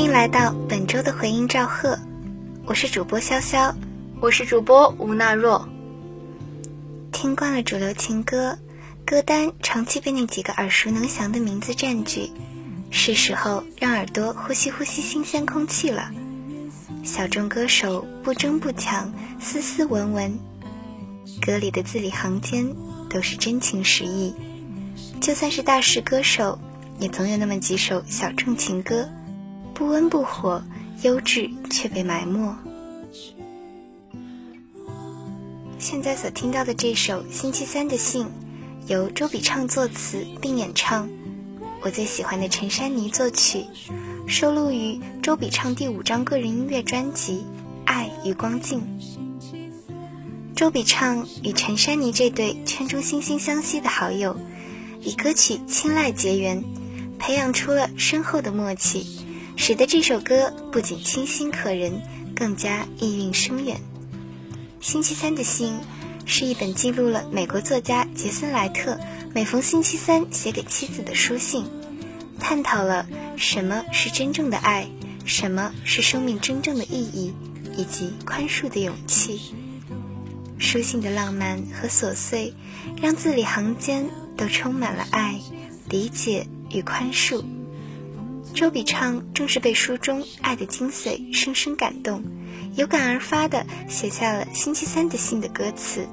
欢迎来到本周的回音赵贺，我是主播潇潇，我是主播吴娜若。听惯了主流情歌，歌单长期被那几个耳熟能详的名字占据，是时候让耳朵呼吸呼吸新鲜空气了。小众歌手不争不抢，斯斯文文，歌里的字里行间都是真情实意。就算是大师歌手，也总有那么几首小众情歌，不温不火，优质却被埋没。现在所听到的这首《星期三的信》，由周笔畅作词并演唱，我最喜欢的陈珊妮作曲，收录于周笔畅第五张个人音乐专辑《爱与光境》。周笔畅与陈珊妮这对圈中惺惺相惜的好友，以歌曲《青睐》结缘，培养出了深厚的默契，使得这首歌不仅清新可人，更加意蕴深远。星期三的信是一本记录了美国作家杰森·莱特每逢星期三写给妻子的书信，探讨了什么是真正的爱，什么是生命真正的意义，以及宽恕的勇气。书信的浪漫和琐碎，让字里行间都充满了爱、理解与宽恕。周笔畅正是被书中爱的精髓深深感动。有感而发的写下了《星期三的信》的歌词。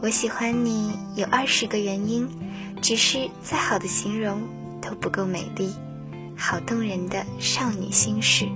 我喜欢你有二十个原因，只是再好的形容都不够美丽，好动人的少女心事。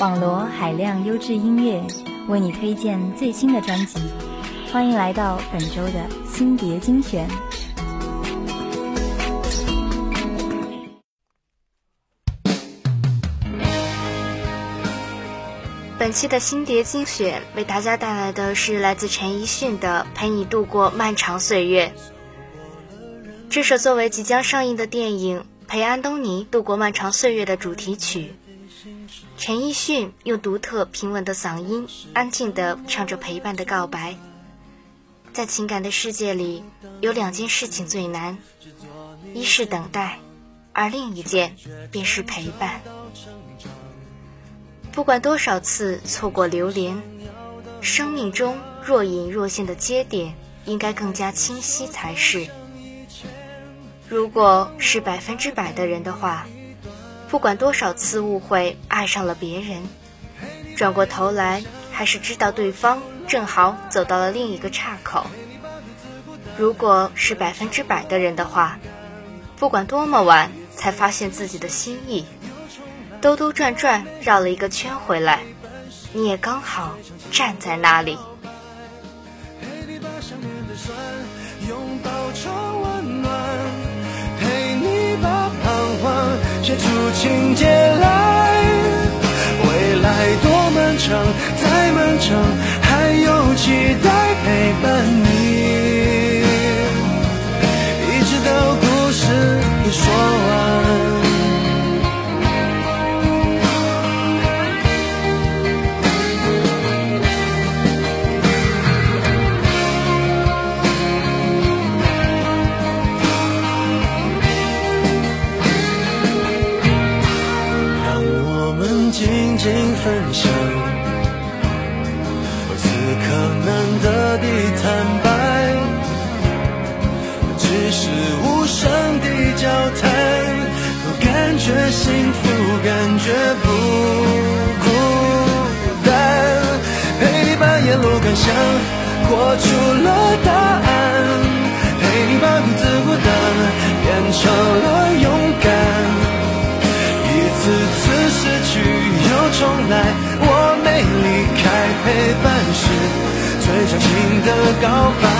网罗海量优质音乐，为你推荐最新的专辑。欢迎来到本周的新碟精选。本期的新碟精选为大家带来的是来自陈奕迅的《陪你度过漫长岁月》。这首作为即将上映的电影《陪安东尼度过漫长岁月》的主题曲。陈奕迅用独特平稳的嗓音，安静地唱着陪伴的告白。在情感的世界里，有两件事情最难，一是等待，而另一件便是陪伴。不管多少次错过流连，生命中若隐若现的接点，应该更加清晰才是。如果是百分之百的人的话。不管多少次误会，爱上了别人，转过头来还是知道对方正好走到了另一个岔口。如果是百分之百的人的话，不管多么晚才发现自己的心意。兜兜转转绕了一个圈回来，你也刚好站在那里。陪你把想念的酸拥抱成温暖，陪你把彷徨写出情节来。未来多漫长，再漫长，还有期待陪伴你，深情的告白。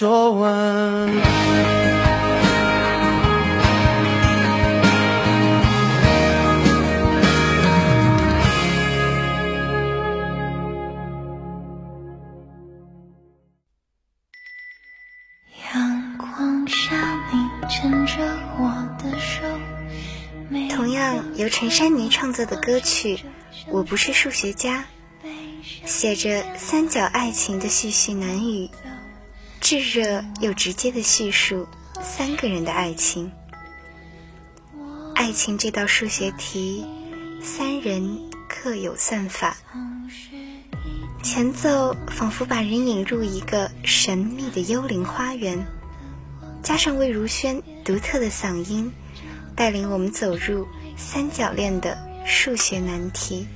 说完。阳光下，你牵着我的手。同样由陈珊妮创作的歌曲《我不是数学家》，写着三角爱情的絮絮难语，炙热又直接的叙述三个人的爱情。爱情这道数学题，三人各有算法。前奏仿佛把人引入一个神秘的幽灵花园，加上魏如萱独特的嗓音，带领我们走入三角恋的数学难题。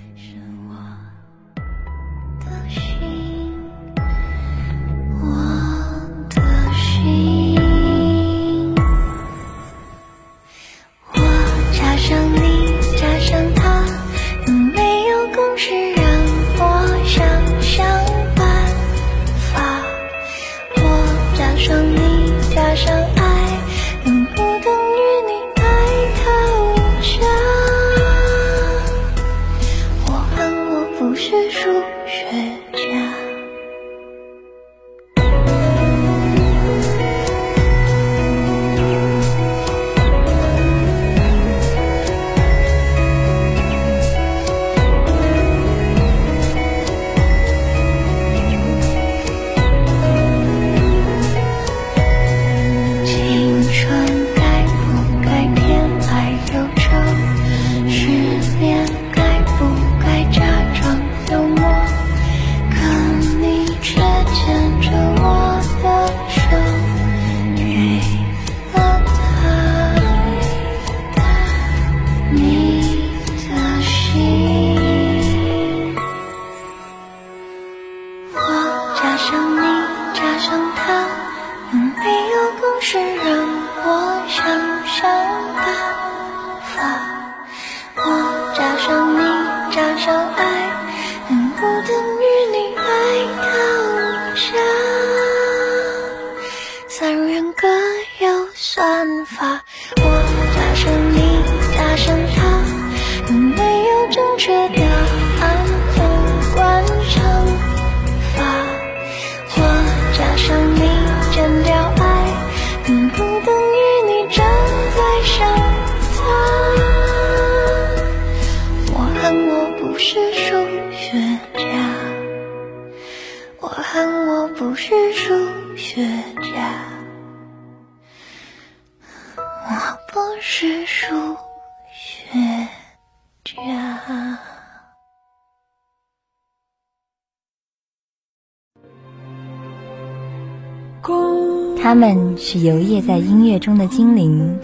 他们是游曳在音乐中的精灵，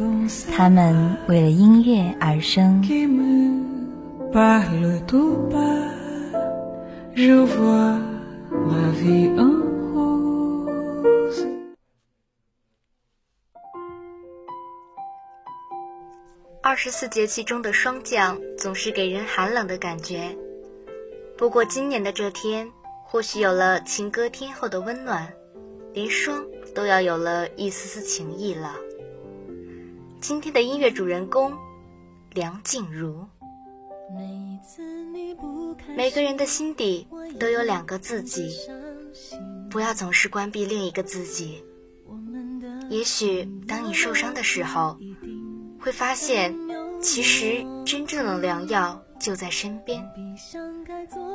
他们为了音乐而生。二十四节气中的霜降总是给人寒冷的感觉，不过今年的这天，或许有了情歌天后的温暖，连霜都要有了一丝丝情意了。今天的音乐主人公梁静茹，每个人的心底都有两个自己，不要总是关闭另一个自己。也许当你受伤的时候，会发现，其实真正的良药就在身边。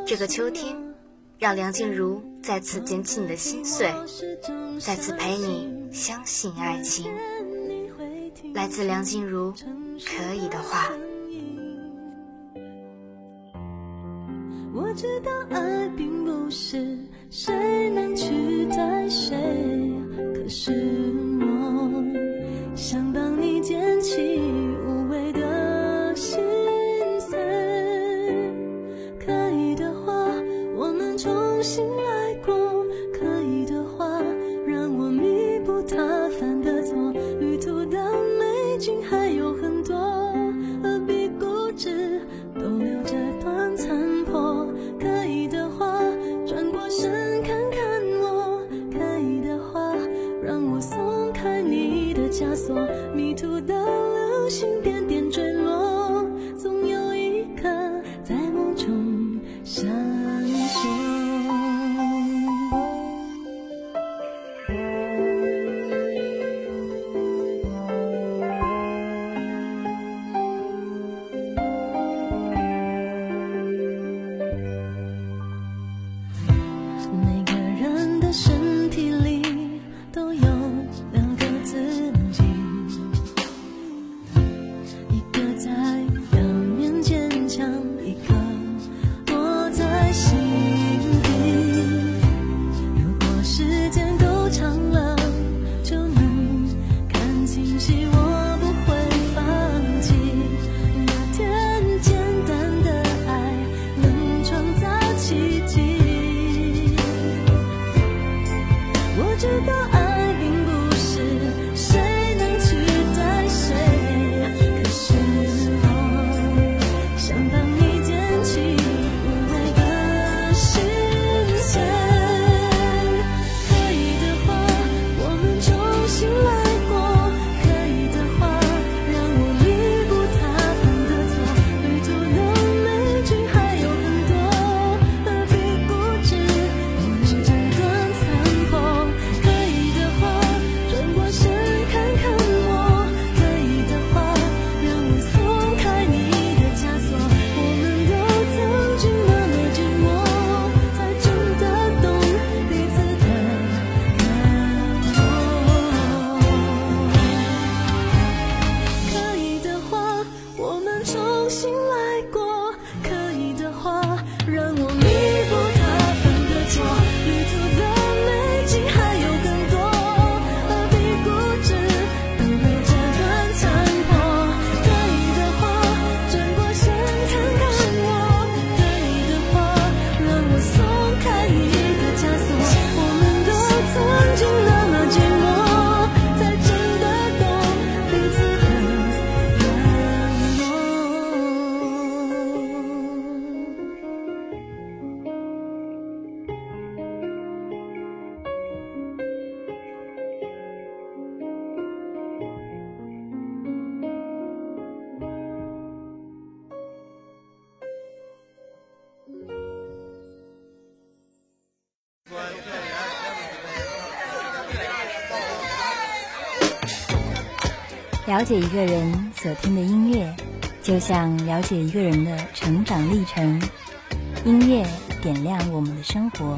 这个秋天，让梁静茹再次捡起你的心碎，再次陪你相信爱情。来自梁静茹，可以的话。我知道爱并不是谁能取代谁，可是我想帮你捡起他犯的错。旅途的美景还有很多，何必固执逗留这段残破？可以的话，转过身看看我；可以的话，让我松开你的枷锁。迷途的流星点点坠了解一个人所听的音乐，就像了解一个人的成长历程。音乐点亮我们的生活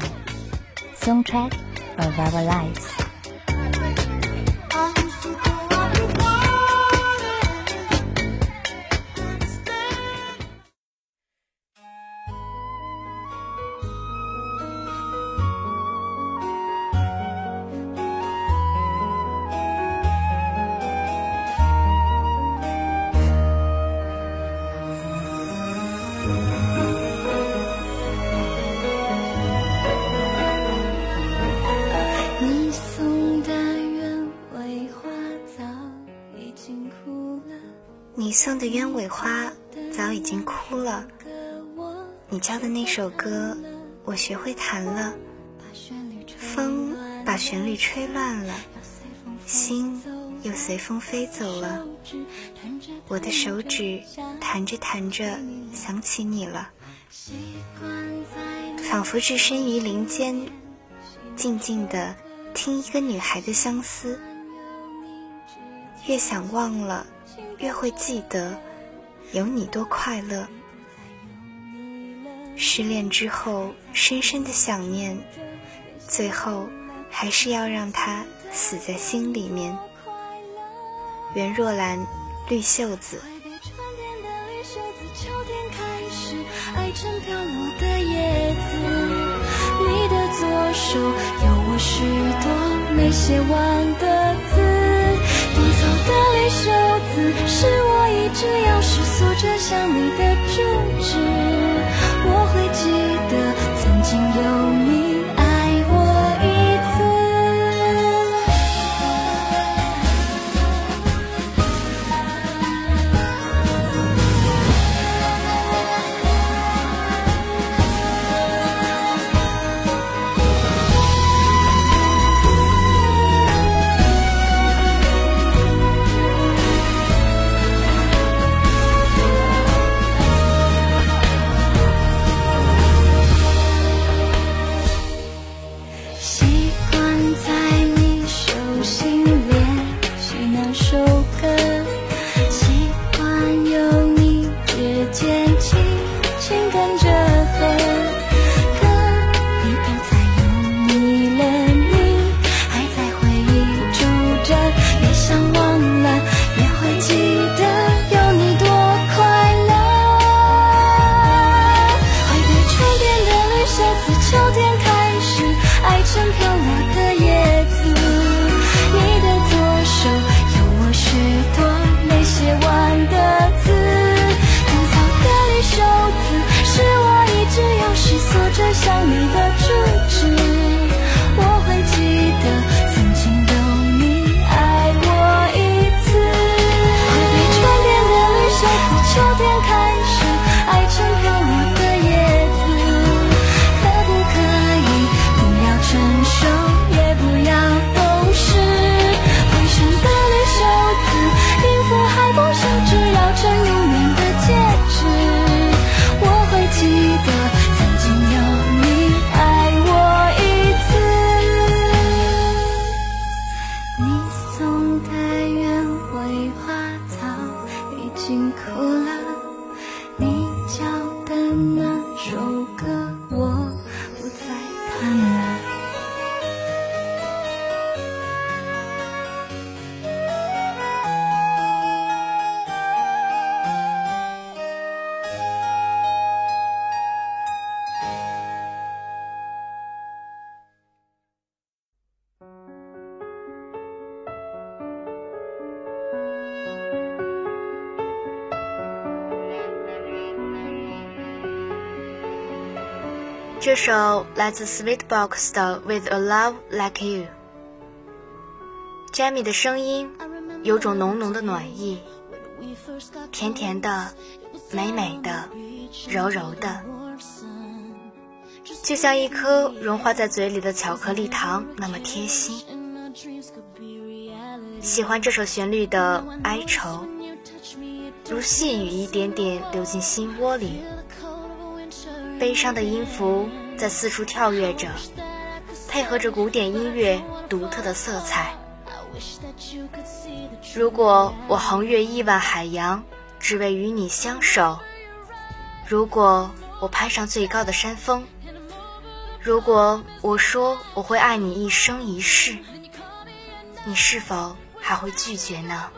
，songtrack of our lives。送的鸢尾花早已经枯了，你教的那首歌我学会弹了，风把旋律吹乱了，心又随风飞走了，我的手指弹着弹着想起你了，仿佛置身于林间，静静的听一个女孩的相思，越想忘了。越会记得有你多快乐。失恋之后，深深的想念，最后还是要让他死在心里面。袁若兰，绿袖子。手有我许多没写完的字。的袖子，是我一直要世俗着想你这首来自 Sweetbox 的《With a Love Like You》，Jamie 的声音有种浓浓的暖意，甜甜的，美美的，柔柔的，就像一颗融化在嘴里的巧克力糖那么贴心。喜欢这首旋律的哀愁，如细雨一点点流进心窝里。悲伤的音符在四处跳跃着，配合着古典音乐独特的色彩，如果我横越亿万海洋，只为与你相守；如果我攀上最高的山峰；如果我说我会爱你一生一世，你是否还会拒绝呢？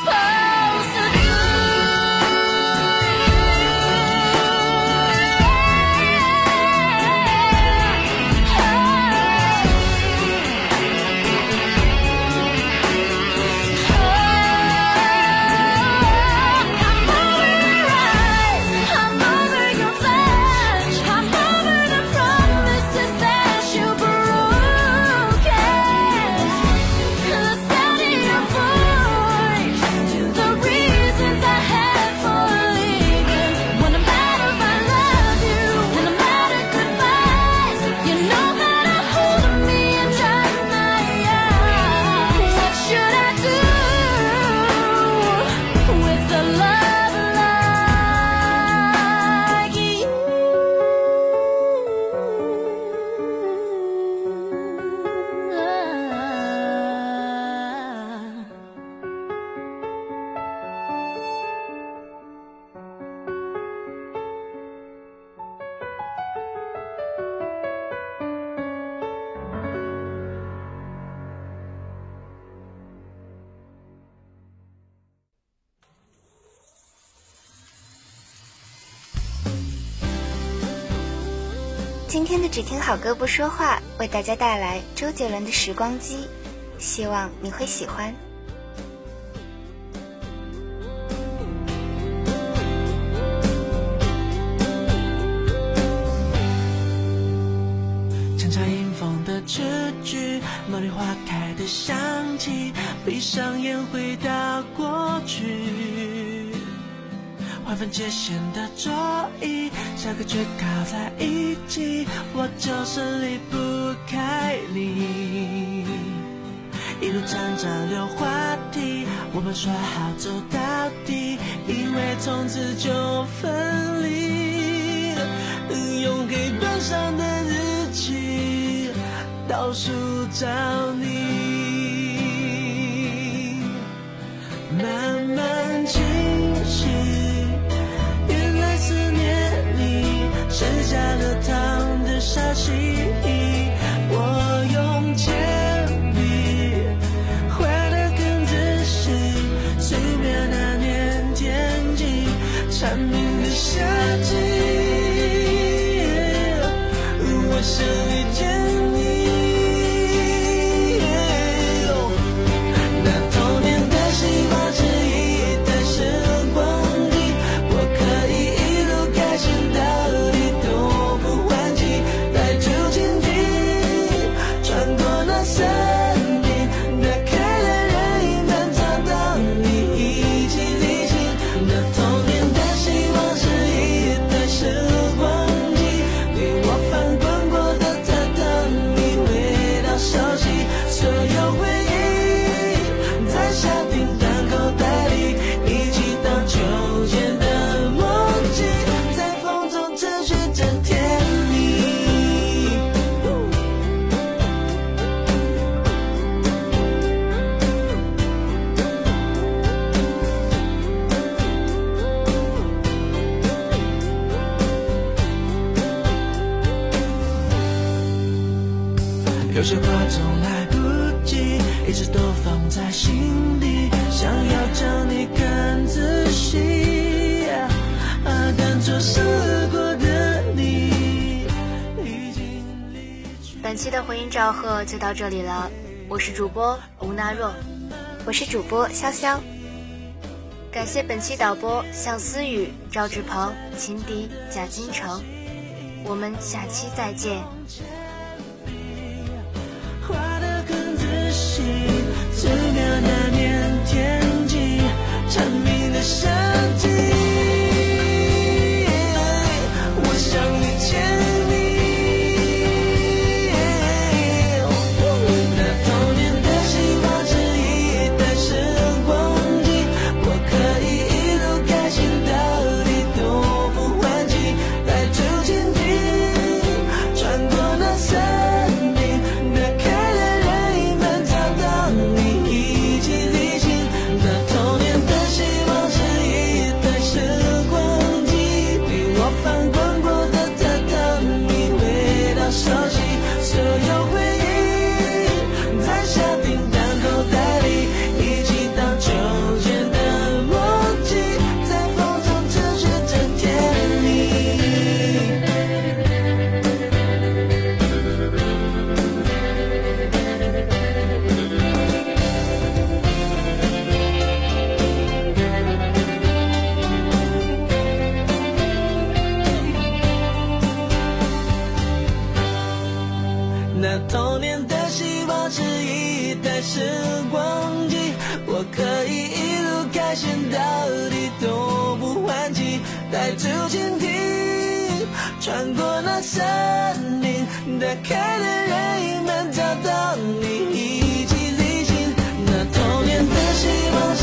supposed to 今天的只听好歌不说话，为大家带来周杰伦的《时光机》，希望你会喜欢。墙角迎风的字句，茉莉花开的香气，闭上眼回到过去。划分界限的桌椅，下课却靠在一起，我就是离不开你。一路站着溜话题，我们说好走到底，因为从此就分离。用黑板上的日期倒数找你，慢慢清剩下了糖的沙溪，有些话总来不及，一直都放在心底，想要叫你看仔细。啊，但错失过的你已经离去。本期的回音赵贺就到这里了，我是主播吴娜若，我是主播潇潇。感谢本期导播向思雨、赵志鹏、秦迪、贾金城，我们下期再见。深。路开心到底都不换气，带着蜻蜓穿过那森林，打开了任意门，找到你一起旅行。那童年的希望